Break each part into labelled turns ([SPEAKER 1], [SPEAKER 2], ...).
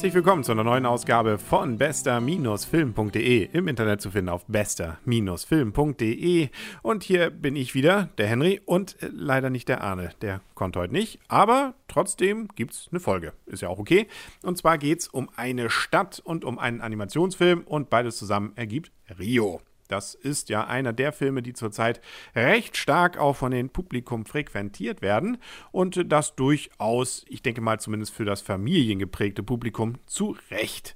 [SPEAKER 1] Herzlich willkommen zu einer neuen Ausgabe von bester-film.de. Im Internet zu finden auf bester-film.de. Und hier bin ich wieder, der Henry, und äh, leider nicht der Arne. Der konnte heute nicht, aber trotzdem gibt es eine Folge. Ist ja auch okay. Und zwar geht es um eine Stadt und um einen Animationsfilm und beides zusammen ergibt Rio. Das ist ja einer der Filme, die zurzeit recht stark auch von dem Publikum frequentiert werden und das durchaus, ich denke mal zumindest für das familiengeprägte Publikum zu Recht.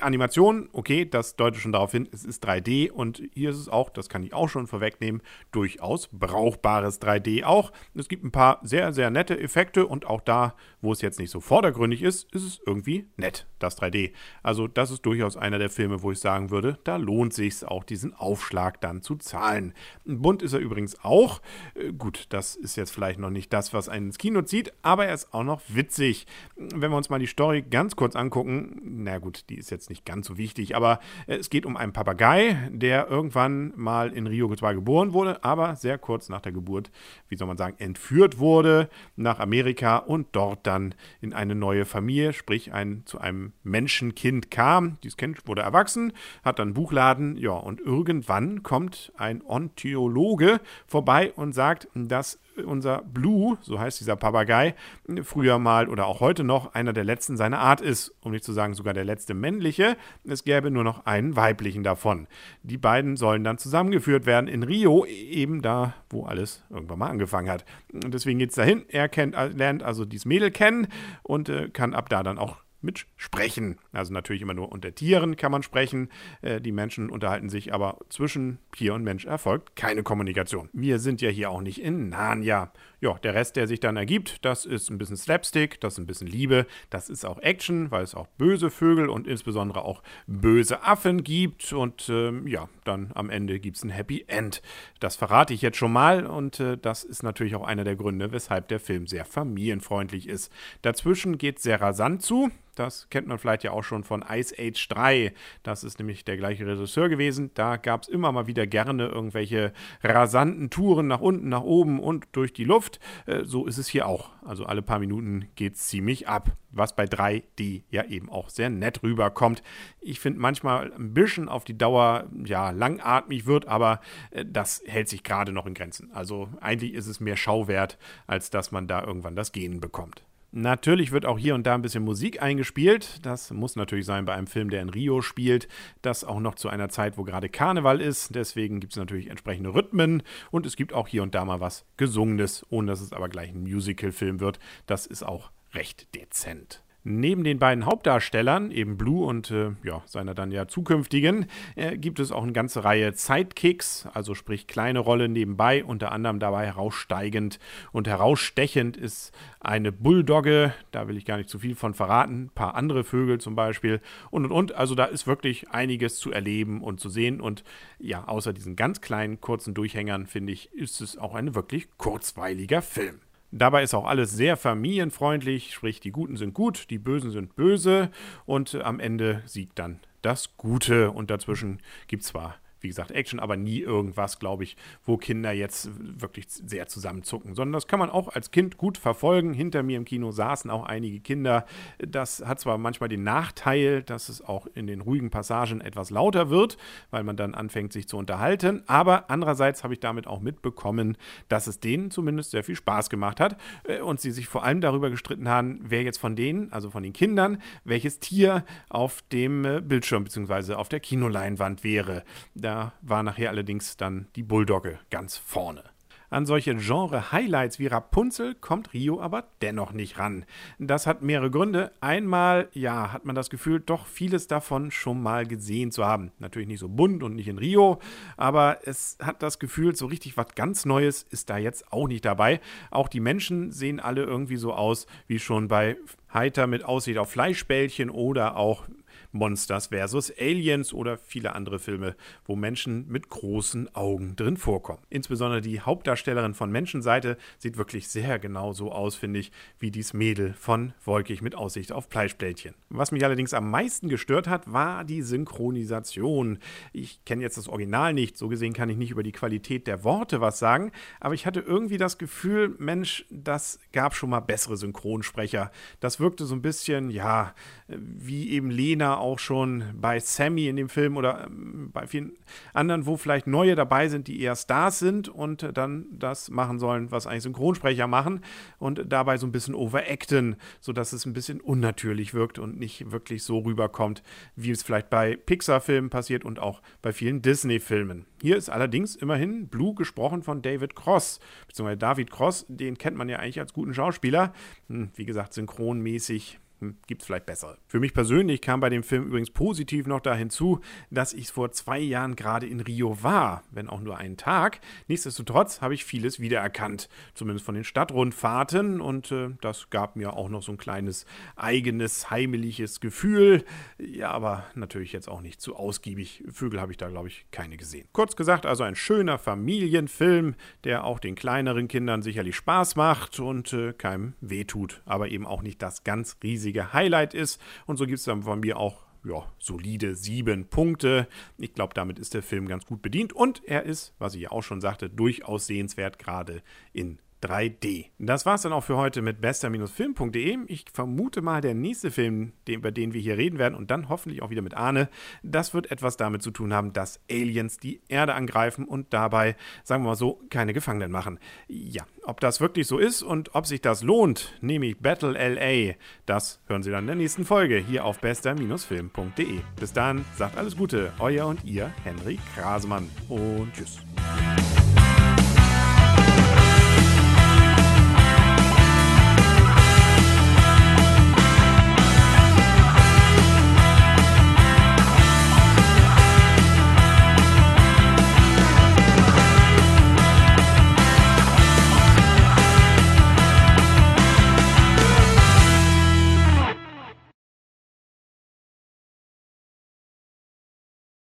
[SPEAKER 1] Animation, okay, das deutet schon darauf hin, es ist 3D und hier ist es auch, das kann ich auch schon vorwegnehmen, durchaus brauchbares 3D auch. Es gibt ein paar sehr, sehr nette Effekte und auch da, wo es jetzt nicht so vordergründig ist, ist es irgendwie nett, das 3D. Also das ist durchaus einer der Filme, wo ich sagen würde, da lohnt sich auch diesen Aufschlag dann zu zahlen. Bunt ist er übrigens auch. Äh, gut, das ist jetzt vielleicht noch nicht das, was einen ins Kino zieht, aber er ist auch noch witzig. Wenn wir uns mal die Story ganz kurz angucken, na gut, die ist jetzt nicht ganz so wichtig, aber äh, es geht um einen Papagei, der irgendwann mal in Rio zwar geboren wurde, aber sehr kurz nach der Geburt, wie soll man sagen, entführt wurde nach Amerika und dort dann in eine neue Familie, sprich ein, zu einem Menschenkind kam. Dieses Kind wurde erwachsen, hat dann Buchladen, ja, und irgendwann kommt ein Ontologe vorbei und sagt, dass unser Blue, so heißt dieser Papagei, früher mal oder auch heute noch einer der letzten seiner Art ist, um nicht zu sagen sogar der letzte männliche. Es gäbe nur noch einen weiblichen davon. Die beiden sollen dann zusammengeführt werden in Rio, eben da, wo alles irgendwann mal angefangen hat. Und deswegen geht es dahin. Er kennt, lernt also dieses Mädel kennen und äh, kann ab da dann auch mit Sprechen. Also natürlich immer nur unter Tieren kann man sprechen. Äh, die Menschen unterhalten sich, aber zwischen Tier und Mensch erfolgt keine Kommunikation. Wir sind ja hier auch nicht in Narnia. Ja, der Rest, der sich dann ergibt, das ist ein bisschen Slapstick, das ist ein bisschen Liebe, das ist auch Action, weil es auch böse Vögel und insbesondere auch böse Affen gibt. Und ähm, ja, dann am Ende gibt es ein Happy End. Das verrate ich jetzt schon mal und äh, das ist natürlich auch einer der Gründe, weshalb der Film sehr familienfreundlich ist. Dazwischen geht es sehr rasant zu. Das kennt man vielleicht ja auch schon von Ice Age 3. Das ist nämlich der gleiche Regisseur gewesen. Da gab es immer mal wieder gerne irgendwelche rasanten Touren nach unten, nach oben und durch die Luft. Äh, so ist es hier auch. Also alle paar Minuten geht es ziemlich ab. Was bei 3D ja eben auch sehr nett rüberkommt. Ich finde manchmal ein bisschen auf die Dauer ja langatmig wird, aber äh, das hält sich gerade noch in Grenzen. Also eigentlich ist es mehr Schauwert, als dass man da irgendwann das Gehen bekommt. Natürlich wird auch hier und da ein bisschen Musik eingespielt. Das muss natürlich sein bei einem Film, der in Rio spielt. Das auch noch zu einer Zeit, wo gerade Karneval ist. Deswegen gibt es natürlich entsprechende Rhythmen und es gibt auch hier und da mal was Gesungenes, ohne dass es aber gleich ein Musical-Film wird. Das ist auch recht dezent. Neben den beiden Hauptdarstellern, eben Blue und äh, ja, seiner dann ja zukünftigen, äh, gibt es auch eine ganze Reihe Sidekicks, also sprich kleine Rolle nebenbei, unter anderem dabei heraussteigend und herausstechend ist eine Bulldogge, da will ich gar nicht zu viel von verraten, ein paar andere Vögel zum Beispiel und und und. Also da ist wirklich einiges zu erleben und zu sehen und ja, außer diesen ganz kleinen kurzen Durchhängern, finde ich, ist es auch ein wirklich kurzweiliger Film. Dabei ist auch alles sehr familienfreundlich, sprich die Guten sind gut, die Bösen sind böse und am Ende siegt dann das Gute. Und dazwischen gibt es zwar wie gesagt, Action, aber nie irgendwas, glaube ich, wo Kinder jetzt wirklich sehr zusammenzucken, sondern das kann man auch als Kind gut verfolgen. Hinter mir im Kino saßen auch einige Kinder. Das hat zwar manchmal den Nachteil, dass es auch in den ruhigen Passagen etwas lauter wird, weil man dann anfängt, sich zu unterhalten, aber andererseits habe ich damit auch mitbekommen, dass es denen zumindest sehr viel Spaß gemacht hat äh, und sie sich vor allem darüber gestritten haben, wer jetzt von denen, also von den Kindern, welches Tier auf dem äh, Bildschirm bzw. auf der Kinoleinwand wäre. Da da war nachher allerdings dann die Bulldogge ganz vorne. An solche Genre-Highlights wie Rapunzel kommt Rio aber dennoch nicht ran. Das hat mehrere Gründe. Einmal, ja, hat man das Gefühl, doch vieles davon schon mal gesehen zu haben. Natürlich nicht so bunt und nicht in Rio, aber es hat das Gefühl, so richtig was ganz Neues ist da jetzt auch nicht dabei. Auch die Menschen sehen alle irgendwie so aus wie schon bei Heiter mit Aussicht auf Fleischbällchen oder auch Monsters vs. Aliens oder viele andere Filme, wo Menschen mit großen Augen drin vorkommen. Insbesondere die Hauptdarstellerin von Menschenseite sieht wirklich sehr genau so aus, finde ich, wie dies Mädel von Wolkig mit Aussicht auf Fleischblättchen. Was mich allerdings am meisten gestört hat, war die Synchronisation. Ich kenne jetzt das Original nicht, so gesehen kann ich nicht über die Qualität der Worte was sagen, aber ich hatte irgendwie das Gefühl, Mensch, das gab schon mal bessere Synchronsprecher. Das wirkte so ein bisschen, ja, wie eben Lena auch schon bei Sammy in dem Film oder ähm, bei vielen anderen, wo vielleicht neue dabei sind, die eher Stars sind und dann das machen sollen, was eigentlich Synchronsprecher machen und dabei so ein bisschen overacten, sodass es ein bisschen unnatürlich wirkt und nicht wirklich so rüberkommt, wie es vielleicht bei Pixar-Filmen passiert und auch bei vielen Disney-Filmen. Hier ist allerdings immerhin Blue gesprochen von David Cross, beziehungsweise David Cross, den kennt man ja eigentlich als guten Schauspieler. Hm, wie gesagt, synchronmäßig hm, gibt es vielleicht bessere. Für mich persönlich kam bei dem Film übrigens positiv noch da hinzu, dass ich vor zwei Jahren gerade in Rio war, wenn auch nur einen Tag. Nichtsdestotrotz habe ich vieles wiedererkannt, zumindest von den Stadtrundfahrten und äh, das gab mir auch noch so ein kleines eigenes heimeliges Gefühl. Ja, aber natürlich jetzt auch nicht zu ausgiebig. Vögel habe ich da, glaube ich, keine gesehen. Kurz gesagt, also ein schöner Familienfilm, der auch den kleineren Kindern sicherlich Spaß macht und äh, keinem wehtut, aber eben auch nicht das ganz riesige riesige Highlight ist. Und so gibt es dann von mir auch ja, solide sieben Punkte. Ich glaube, damit ist der Film ganz gut bedient und er ist, was ich ja auch schon sagte, durchaus sehenswert, gerade in 3D. Das war's dann auch für heute mit bester-film.de. Ich vermute mal, der nächste Film, über den wir hier reden werden und dann hoffentlich auch wieder mit Arne, das wird etwas damit zu tun haben, dass Aliens die Erde angreifen und dabei, sagen wir mal so, keine Gefangenen machen. Ja, ob das wirklich so ist und ob sich das lohnt, nämlich Battle LA, das hören Sie dann in der nächsten Folge hier auf bester-film.de. Bis dann, sagt alles Gute, euer und ihr Henry Krasemann und tschüss.